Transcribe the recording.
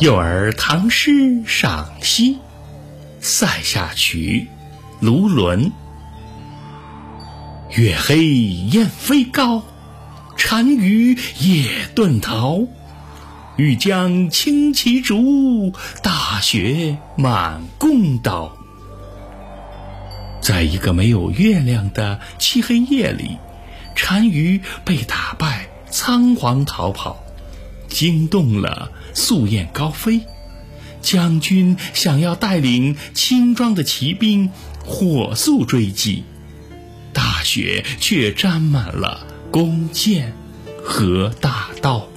幼儿唐诗赏析，《塞下曲》卢纶。月黑雁飞高，单于夜遁逃。欲将轻骑逐，大雪满弓刀。在一个没有月亮的漆黑夜里，单于被打败，仓皇逃跑。惊动了素雁高飞，将军想要带领轻装的骑兵火速追击，大雪却沾满了弓箭和大刀。